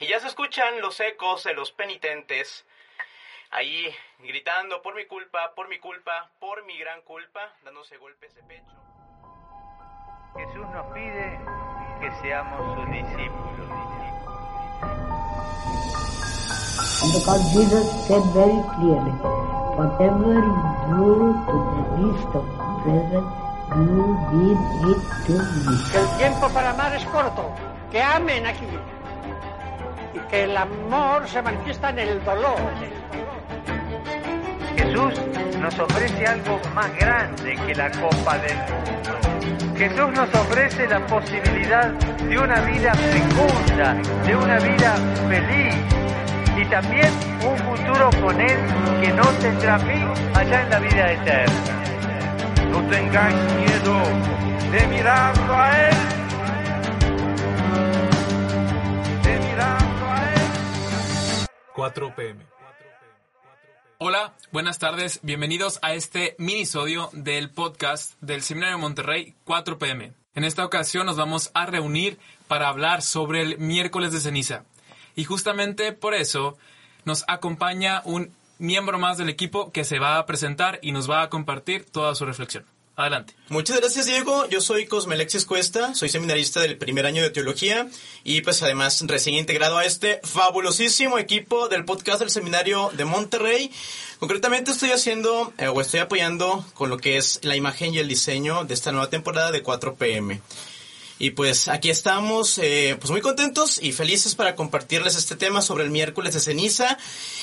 Y ya se escuchan los ecos de los penitentes ahí gritando por mi culpa, por mi culpa, por mi gran culpa, dándose golpes de pecho. Jesús nos pide que seamos sus discípulos. And because Jesus said very clearly, whatever you do to the least of brethren, you did it to me. que el tiempo para amar es corto, que amen aquí y que el amor se manifiesta en el dolor. Jesús nos ofrece algo más grande que la copa del mundo. Jesús nos ofrece la posibilidad de una vida fecunda, de una vida feliz y también un futuro con Él que no tendrá fin allá en la vida eterna. No tengáis miedo de mirarlo a Él. 4 pm. Hola, buenas tardes, bienvenidos a este minisodio del podcast del Seminario Monterrey 4 pm. En esta ocasión nos vamos a reunir para hablar sobre el miércoles de ceniza. Y justamente por eso nos acompaña un miembro más del equipo que se va a presentar y nos va a compartir toda su reflexión. Adelante. Muchas gracias, Diego. Yo soy Cosme Alexis Cuesta, soy seminarista del primer año de teología y pues además recién integrado a este fabulosísimo equipo del podcast del seminario de Monterrey. Concretamente estoy haciendo eh, o estoy apoyando con lo que es la imagen y el diseño de esta nueva temporada de 4pm. Y pues aquí estamos, eh, pues muy contentos y felices para compartirles este tema sobre el miércoles de ceniza.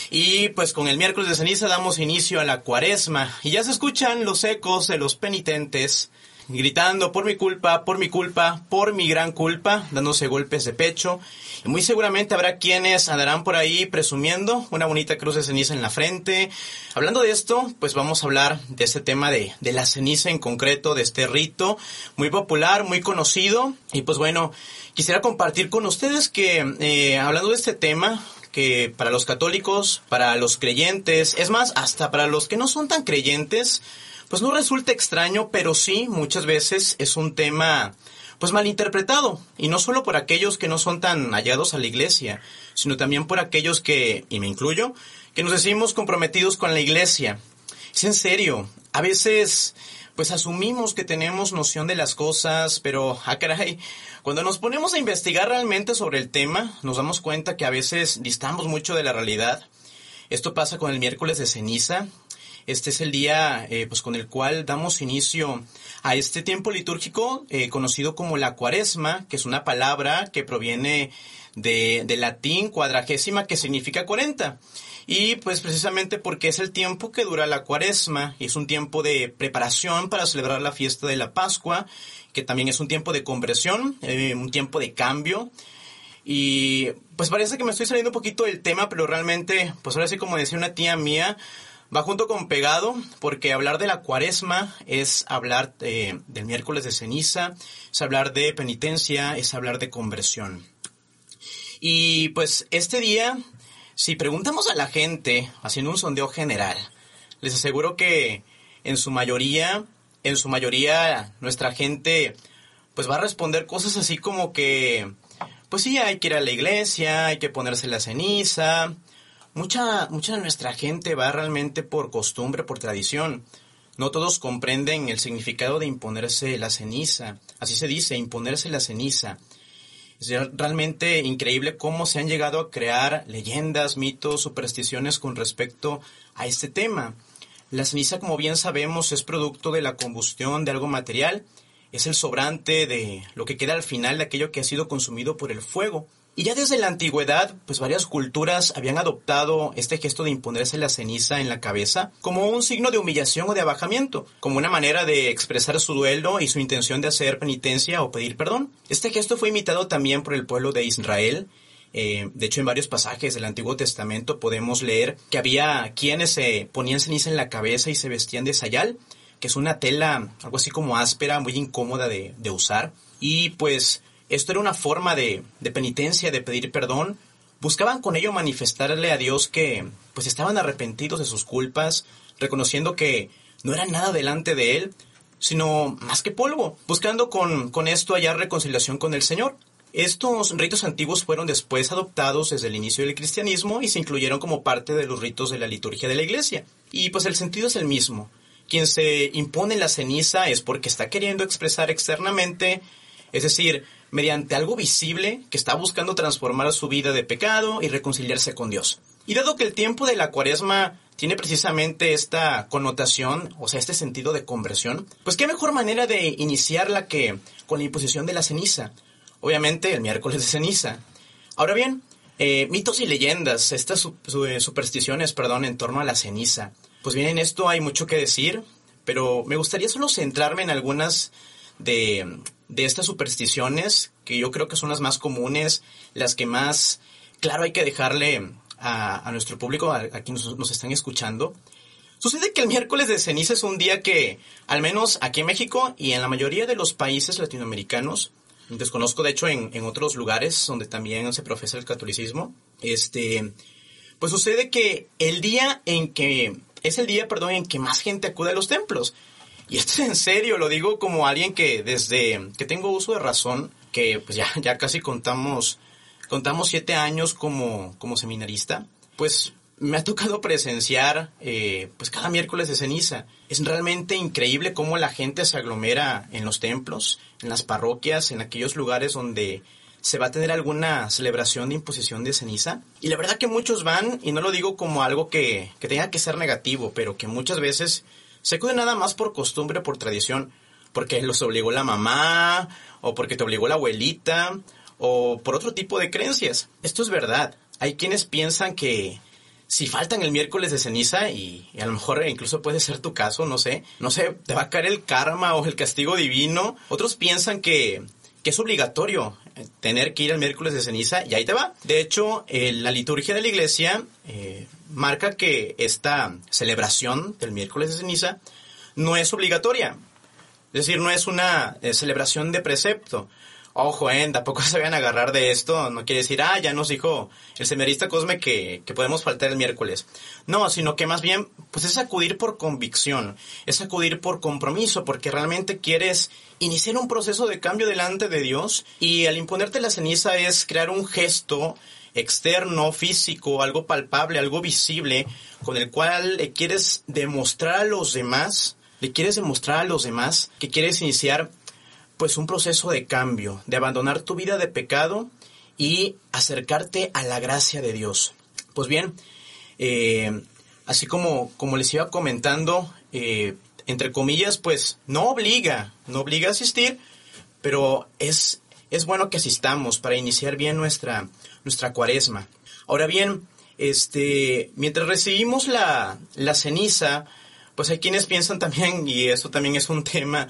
Y pues con el miércoles de ceniza damos inicio a la cuaresma. Y ya se escuchan los ecos de los penitentes gritando por mi culpa, por mi culpa, por mi gran culpa, dándose golpes de pecho. Y muy seguramente habrá quienes andarán por ahí presumiendo una bonita cruz de ceniza en la frente. Hablando de esto, pues vamos a hablar de este tema de, de la ceniza en concreto, de este rito muy popular, muy conocido. Y pues bueno, quisiera compartir con ustedes que eh, hablando de este tema, que para los católicos, para los creyentes, es más, hasta para los que no son tan creyentes, pues no resulta extraño, pero sí muchas veces es un tema pues malinterpretado, y no solo por aquellos que no son tan hallados a la iglesia, sino también por aquellos que, y me incluyo, que nos decimos comprometidos con la iglesia. Es en serio, a veces pues asumimos que tenemos noción de las cosas, pero, ah caray, cuando nos ponemos a investigar realmente sobre el tema, nos damos cuenta que a veces distamos mucho de la realidad. Esto pasa con el miércoles de ceniza, este es el día eh, pues con el cual damos inicio a este tiempo litúrgico eh, conocido como la cuaresma, que es una palabra que proviene de, latín cuadragésima que significa 40. Y pues precisamente porque es el tiempo que dura la cuaresma y es un tiempo de preparación para celebrar la fiesta de la Pascua, que también es un tiempo de conversión, eh, un tiempo de cambio. Y pues parece que me estoy saliendo un poquito del tema, pero realmente, pues ahora sí como decía una tía mía, va junto con pegado, porque hablar de la cuaresma es hablar eh, del miércoles de ceniza, es hablar de penitencia, es hablar de conversión. Y pues este día, si preguntamos a la gente, haciendo un sondeo general, les aseguro que en su mayoría, en su mayoría, nuestra gente, pues va a responder cosas así como que, pues sí, hay que ir a la iglesia, hay que ponerse la ceniza, Mucha, mucha de nuestra gente va realmente por costumbre, por tradición. No todos comprenden el significado de imponerse la ceniza. Así se dice, imponerse la ceniza. Es realmente increíble cómo se han llegado a crear leyendas, mitos, supersticiones con respecto a este tema. La ceniza, como bien sabemos, es producto de la combustión de algo material, es el sobrante de lo que queda al final de aquello que ha sido consumido por el fuego. Y ya desde la antigüedad, pues varias culturas habían adoptado este gesto de imponerse la ceniza en la cabeza como un signo de humillación o de abajamiento, como una manera de expresar su duelo y su intención de hacer penitencia o pedir perdón. Este gesto fue imitado también por el pueblo de Israel. Eh, de hecho, en varios pasajes del Antiguo Testamento podemos leer que había quienes se ponían ceniza en la cabeza y se vestían de sayal, que es una tela algo así como áspera, muy incómoda de, de usar. Y pues esto era una forma de, de, penitencia, de pedir perdón. Buscaban con ello manifestarle a Dios que pues estaban arrepentidos de sus culpas, reconociendo que no era nada delante de Él, sino más que polvo, buscando con, con esto hallar reconciliación con el Señor. Estos ritos antiguos fueron después adoptados desde el inicio del cristianismo y se incluyeron como parte de los ritos de la liturgia de la iglesia. Y pues el sentido es el mismo. Quien se impone la ceniza es porque está queriendo expresar externamente, es decir, mediante algo visible que está buscando transformar su vida de pecado y reconciliarse con Dios. Y dado que el tiempo de la cuaresma tiene precisamente esta connotación, o sea, este sentido de conversión, pues qué mejor manera de iniciarla que con la imposición de la ceniza. Obviamente el miércoles de ceniza. Ahora bien, eh, mitos y leyendas, estas eh, supersticiones, perdón, en torno a la ceniza. Pues bien, en esto hay mucho que decir, pero me gustaría solo centrarme en algunas de, de estas supersticiones, que yo creo que son las más comunes, las que más, claro, hay que dejarle a, nuestro público, a, quienes nos, están escuchando. Sucede que el miércoles de ceniza es un día que, al menos aquí en México y en la mayoría de los países latinoamericanos, desconozco de hecho en, otros lugares donde también se profesa el catolicismo, este, pues sucede que el día en que, es el día, perdón, en que más gente acude a los templos. Y esto es en serio, lo digo como alguien que desde que tengo uso de razón, que pues ya, ya casi contamos contamos siete años como, como seminarista, pues me ha tocado presenciar eh, pues cada miércoles de ceniza. Es realmente increíble cómo la gente se aglomera en los templos, en las parroquias, en aquellos lugares donde se va a tener alguna celebración de imposición de ceniza. Y la verdad que muchos van, y no lo digo como algo que, que tenga que ser negativo, pero que muchas veces se acude nada más por costumbre, por tradición, porque los obligó la mamá, o porque te obligó la abuelita, o por otro tipo de creencias. Esto es verdad. Hay quienes piensan que si faltan el miércoles de ceniza, y, a lo mejor incluso puede ser tu caso, no sé, no sé, te va a caer el karma o el castigo divino. Otros piensan que, que es obligatorio eh, tener que ir al miércoles de ceniza y ahí te va. De hecho, la liturgia de la iglesia eh, marca que esta celebración del miércoles de ceniza no es obligatoria. Es decir, no es una eh, celebración de precepto ojo, eh, tampoco se vayan a agarrar de esto, no quiere decir, ah, ya nos dijo el seminarista Cosme que, que podemos faltar el miércoles. No, sino que más bien, pues es acudir por convicción, es acudir por compromiso, porque realmente quieres iniciar un proceso de cambio delante de Dios y al imponerte la ceniza es crear un gesto externo, físico, algo palpable, algo visible, con el cual le quieres demostrar a los demás, le quieres demostrar a los demás que quieres iniciar pues un proceso de cambio, de abandonar tu vida de pecado y acercarte a la gracia de Dios. Pues bien, eh, así como, como les iba comentando, eh, entre comillas, pues no obliga, no obliga a asistir, pero es, es bueno que asistamos para iniciar bien nuestra, nuestra cuaresma. Ahora bien, este, mientras recibimos la, la ceniza, pues hay quienes piensan también, y esto también es un tema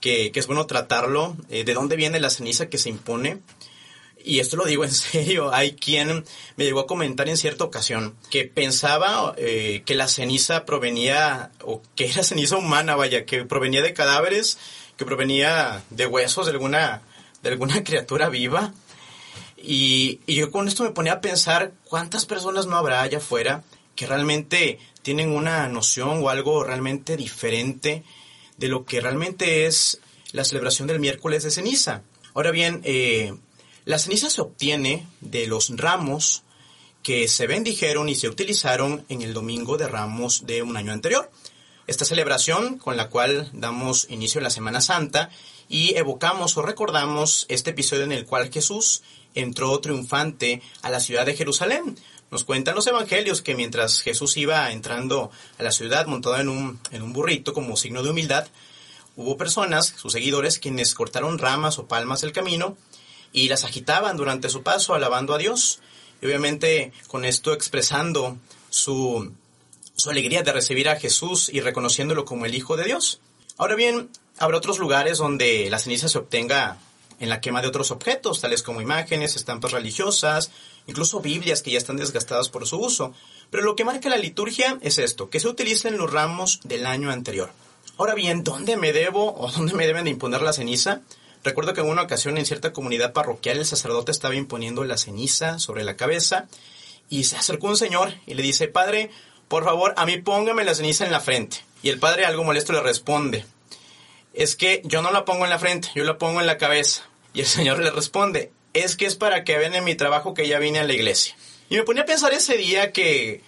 que, es bueno tratarlo, eh, de dónde viene la ceniza que se impone. Y esto lo digo en serio, hay quien me llegó a comentar en cierta ocasión que pensaba eh, que la ceniza provenía, o que era ceniza humana, vaya, que provenía de cadáveres, que provenía de huesos de alguna, de alguna criatura viva. Y, yo con esto me ponía a pensar cuántas personas no habrá allá afuera que realmente tienen una noción o algo realmente diferente de lo que realmente es la celebración del miércoles de ceniza. Ahora bien, eh, la ceniza se obtiene de los ramos que se bendijeron y se utilizaron en el domingo de ramos de un año anterior. Esta celebración con la cual damos inicio a la Semana Santa y evocamos o recordamos este episodio en el cual Jesús entró triunfante a la ciudad de Jerusalén, nos cuentan los evangelios que mientras Jesús iba entrando a la ciudad montado en un, en un burrito como signo de humildad, hubo personas, sus seguidores, quienes cortaron ramas o palmas del camino y las agitaban durante su paso alabando a Dios. Y obviamente con esto expresando su, su alegría de recibir a Jesús y reconociéndolo como el Hijo de Dios. Ahora bien, habrá otros lugares donde la ceniza se obtenga en la quema de otros objetos, tales como imágenes, estampas religiosas, incluso Biblias que ya están desgastadas por su uso. Pero lo que marca la liturgia es esto, que se utilicen los ramos del año anterior. Ahora bien, ¿dónde me debo o dónde me deben de imponer la ceniza? Recuerdo que en una ocasión en cierta comunidad parroquial el sacerdote estaba imponiendo la ceniza sobre la cabeza y se acercó un señor y le dice, Padre, por favor, a mí póngame la ceniza en la frente. Y el padre algo molesto le responde, es que yo no la pongo en la frente, yo la pongo en la cabeza. Y el señor le responde, es que es para que vean en mi trabajo que ya vine a la iglesia. Y me ponía a pensar ese día que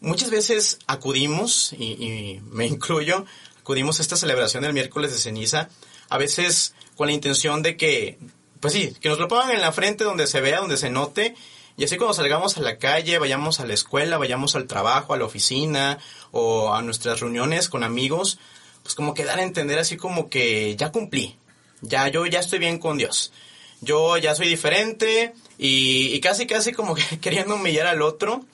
muchas veces acudimos, y, y me incluyo, acudimos a esta celebración del miércoles de ceniza, a veces con la intención de que, pues sí, que nos lo pongan en la frente donde se vea, donde se note, y así cuando salgamos a la calle, vayamos a la escuela, vayamos al trabajo, a la oficina o a nuestras reuniones con amigos, pues como que dar a entender así como que ya cumplí, ya yo ya estoy bien con Dios. Yo ya soy diferente y, casi casi como que queriendo humillar al otro,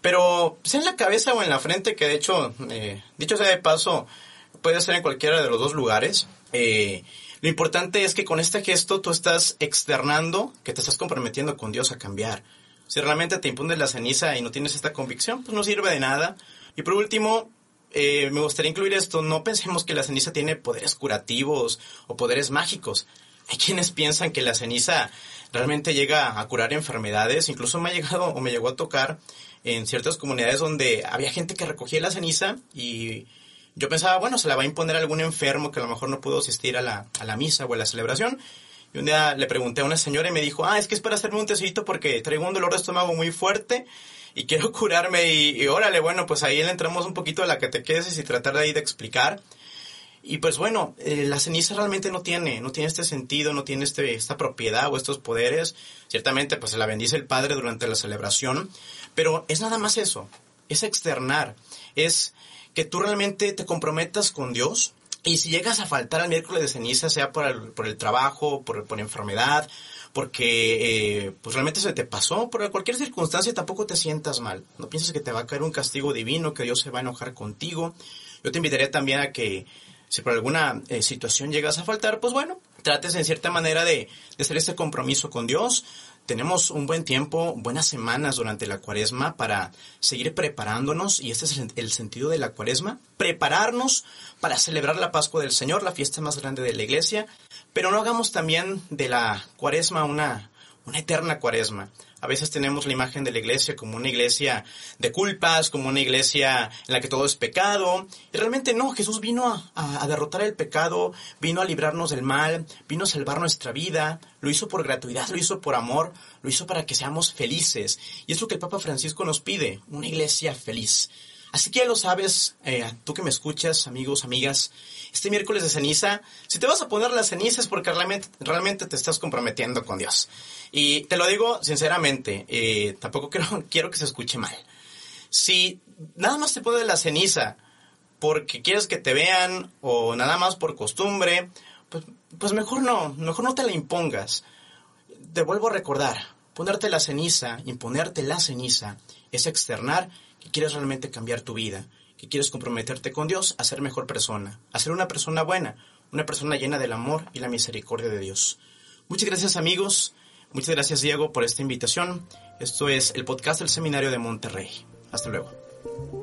pero sea en la cabeza o en la frente, que de hecho, eh, dicho sea de paso, puede ser en cualquiera de los dos lugares. Eh, lo importante es que con este gesto tú estás externando que te estás comprometiendo con Dios a cambiar. Si realmente te impones la ceniza y no tienes esta convicción, pues no sirve de nada. Y por último, eh, me gustaría incluir esto, no pensemos que la ceniza tiene poderes curativos o poderes mágicos. Hay quienes piensan que la ceniza realmente llega a curar enfermedades, incluso me ha llegado o me llegó a tocar en ciertas comunidades donde había gente que recogía la ceniza y yo pensaba, bueno, se la va a imponer a algún enfermo que a lo mejor no pudo asistir a la, a la misa o a la celebración y un día le pregunté a una señora y me dijo, ah, es que es para hacerme un tecito porque traigo un dolor de estómago muy fuerte y quiero curarme y, órale, bueno, pues ahí le entramos un poquito a la catequesis y tratar de ahí de explicar. Y pues bueno, eh, la ceniza realmente no tiene, no tiene este sentido, no tiene este, esta propiedad o estos poderes. Ciertamente pues se la bendice el Padre durante la celebración, pero es nada más eso, es externar, es que tú realmente te comprometas con Dios, y si llegas a faltar al miércoles de ceniza, sea por el, por el trabajo, por, por enfermedad, porque eh, pues realmente se te pasó, por cualquier circunstancia tampoco te sientas mal. No pienses que te va a caer un castigo divino, que Dios se va a enojar contigo. Yo te invitaría también a que si por alguna eh, situación llegas a faltar, pues bueno, trates en cierta manera de, de hacer este compromiso con Dios, tenemos un buen tiempo, buenas semanas durante la cuaresma para seguir preparándonos, y este es el, sentido de la cuaresma, prepararnos para celebrar la Pascua del Señor, la fiesta más grande de la iglesia, pero no hagamos también de la cuaresma una, una eterna cuaresma. A veces tenemos la imagen de la iglesia como una iglesia de culpas, como una iglesia en la que todo es pecado. Y realmente no, Jesús vino a, derrotar el pecado, vino a librarnos del mal, vino a salvar nuestra vida, lo hizo por gratuidad, lo hizo por amor, lo hizo para que seamos felices. Y es lo que el Papa Francisco nos pide, una iglesia feliz. Así que ya lo sabes, eh, tú que me escuchas, amigos, amigas, este miércoles de ceniza, si te vas a poner las cenizas porque realmente, te estás comprometiendo con Dios. Y te lo digo sinceramente, eh, tampoco quiero, quiero que se escuche mal. Si nada más te pones la ceniza porque quieres que te vean o nada más por costumbre, pues, pues mejor no, mejor no te la impongas. Te vuelvo a recordar, ponerte la ceniza, imponerte la ceniza, es externar que quieres realmente cambiar tu vida, que quieres comprometerte con Dios a ser mejor persona, a ser una persona buena, una persona llena del amor y la misericordia de Dios. Muchas gracias amigos, muchas gracias Diego por esta invitación. Esto es el podcast del Seminario de Monterrey. Hasta luego.